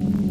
you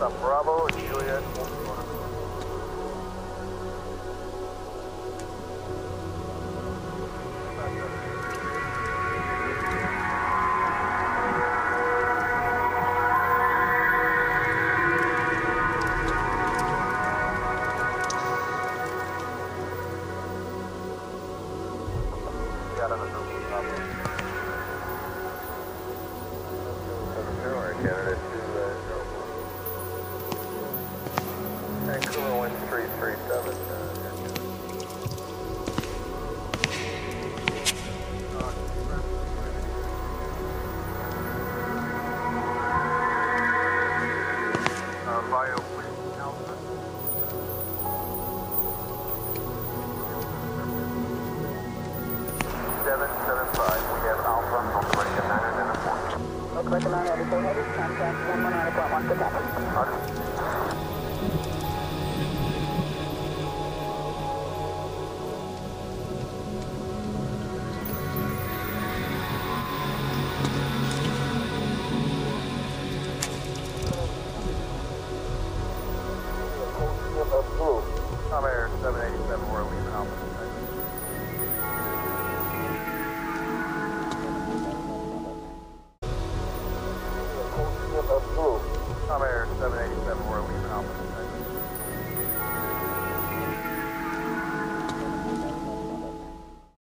That's Bravo, Juliet. Ready for heavy contact 109.1 detected.